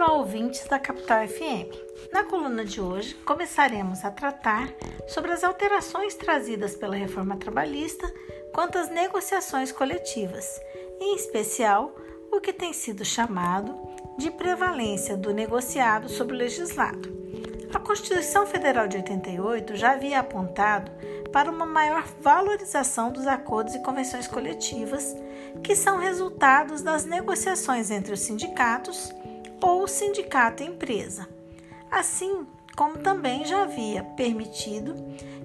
Olá, ouvintes da Capital FM. Na coluna de hoje, começaremos a tratar sobre as alterações trazidas pela reforma trabalhista quanto às negociações coletivas, em especial o que tem sido chamado de prevalência do negociado sobre o legislado. A Constituição Federal de 88 já havia apontado para uma maior valorização dos acordos e convenções coletivas, que são resultados das negociações entre os sindicatos ou sindicato empresa. Assim como também já havia permitido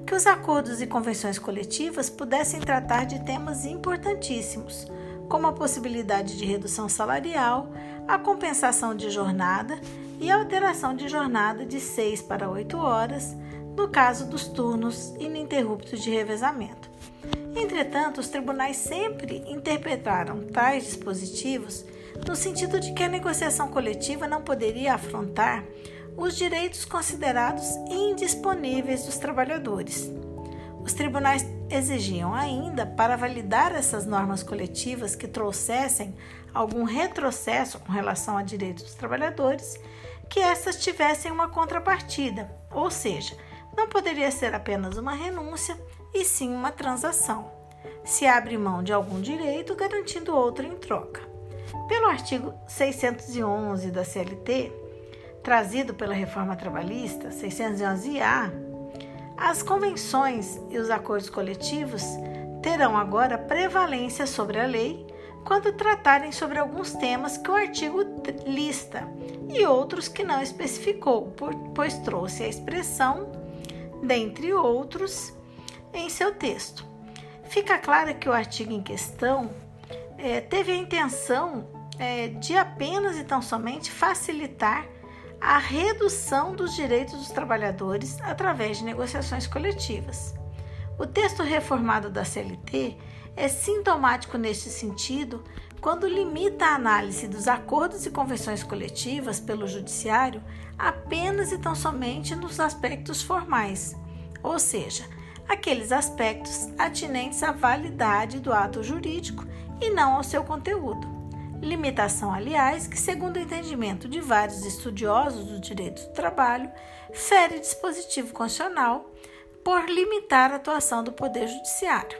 que os acordos e convenções coletivas pudessem tratar de temas importantíssimos, como a possibilidade de redução salarial, a compensação de jornada e a alteração de jornada de 6 para 8 horas, no caso dos turnos ininterruptos de revezamento. Entretanto, os tribunais sempre interpretaram tais dispositivos no sentido de que a negociação coletiva não poderia afrontar os direitos considerados indisponíveis dos trabalhadores. Os tribunais exigiam ainda, para validar essas normas coletivas que trouxessem algum retrocesso com relação a direitos dos trabalhadores, que essas tivessem uma contrapartida, ou seja, não poderia ser apenas uma renúncia, e sim uma transação. Se abre mão de algum direito, garantindo outro em troca. Pelo artigo 611 da CLT, trazido pela reforma trabalhista 611-A, as convenções e os acordos coletivos terão agora prevalência sobre a lei quando tratarem sobre alguns temas que o artigo lista e outros que não especificou, pois trouxe a expressão, dentre outros, em seu texto. Fica claro que o artigo em questão é, teve a intenção é, de apenas e tão somente facilitar a redução dos direitos dos trabalhadores através de negociações coletivas. O texto reformado da CLT é sintomático neste sentido quando limita a análise dos acordos e convenções coletivas pelo Judiciário apenas e tão somente nos aspectos formais, ou seja, aqueles aspectos atinentes à validade do ato jurídico e não ao seu conteúdo. Limitação, aliás, que, segundo o entendimento de vários estudiosos do direito do trabalho, fere dispositivo constitucional por limitar a atuação do Poder Judiciário.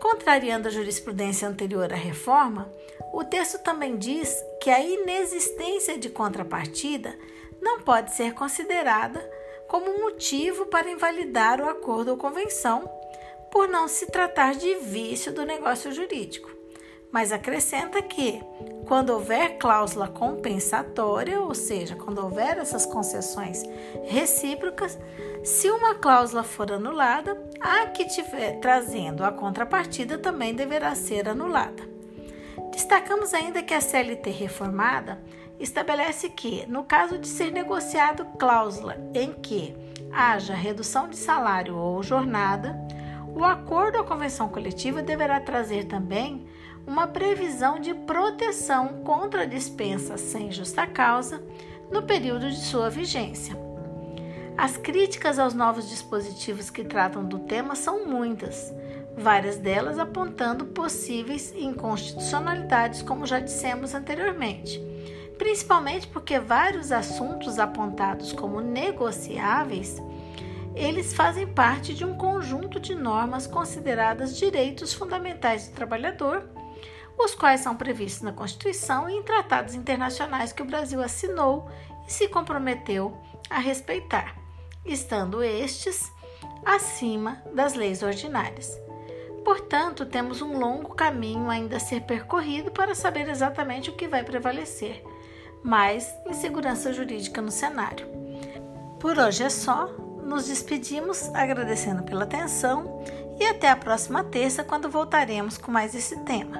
Contrariando a jurisprudência anterior à reforma, o texto também diz que a inexistência de contrapartida não pode ser considerada como motivo para invalidar o acordo ou convenção, por não se tratar de vício do negócio jurídico. Mas acrescenta que, quando houver cláusula compensatória, ou seja, quando houver essas concessões recíprocas, se uma cláusula for anulada, a que tiver trazendo a contrapartida também deverá ser anulada. Destacamos ainda que a CLT reformada estabelece que, no caso de ser negociado cláusula em que haja redução de salário ou jornada, o acordo ou convenção coletiva deverá trazer também uma previsão de proteção contra dispensa sem justa causa no período de sua vigência. As críticas aos novos dispositivos que tratam do tema são muitas, várias delas apontando possíveis inconstitucionalidades, como já dissemos anteriormente principalmente porque vários assuntos apontados como negociáveis, eles fazem parte de um conjunto de normas consideradas direitos fundamentais do trabalhador, os quais são previstos na Constituição e em tratados internacionais que o Brasil assinou e se comprometeu a respeitar, estando estes acima das leis ordinárias. Portanto, temos um longo caminho ainda a ser percorrido para saber exatamente o que vai prevalecer mais insegurança jurídica no cenário. Por hoje é só, nos despedimos agradecendo pela atenção e até a próxima terça, quando voltaremos com mais esse tema.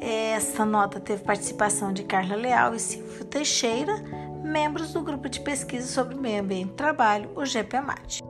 Esta nota teve participação de Carla Leal e Silvio Teixeira, membros do grupo de pesquisa sobre meio ambiente e trabalho, o GPMAT.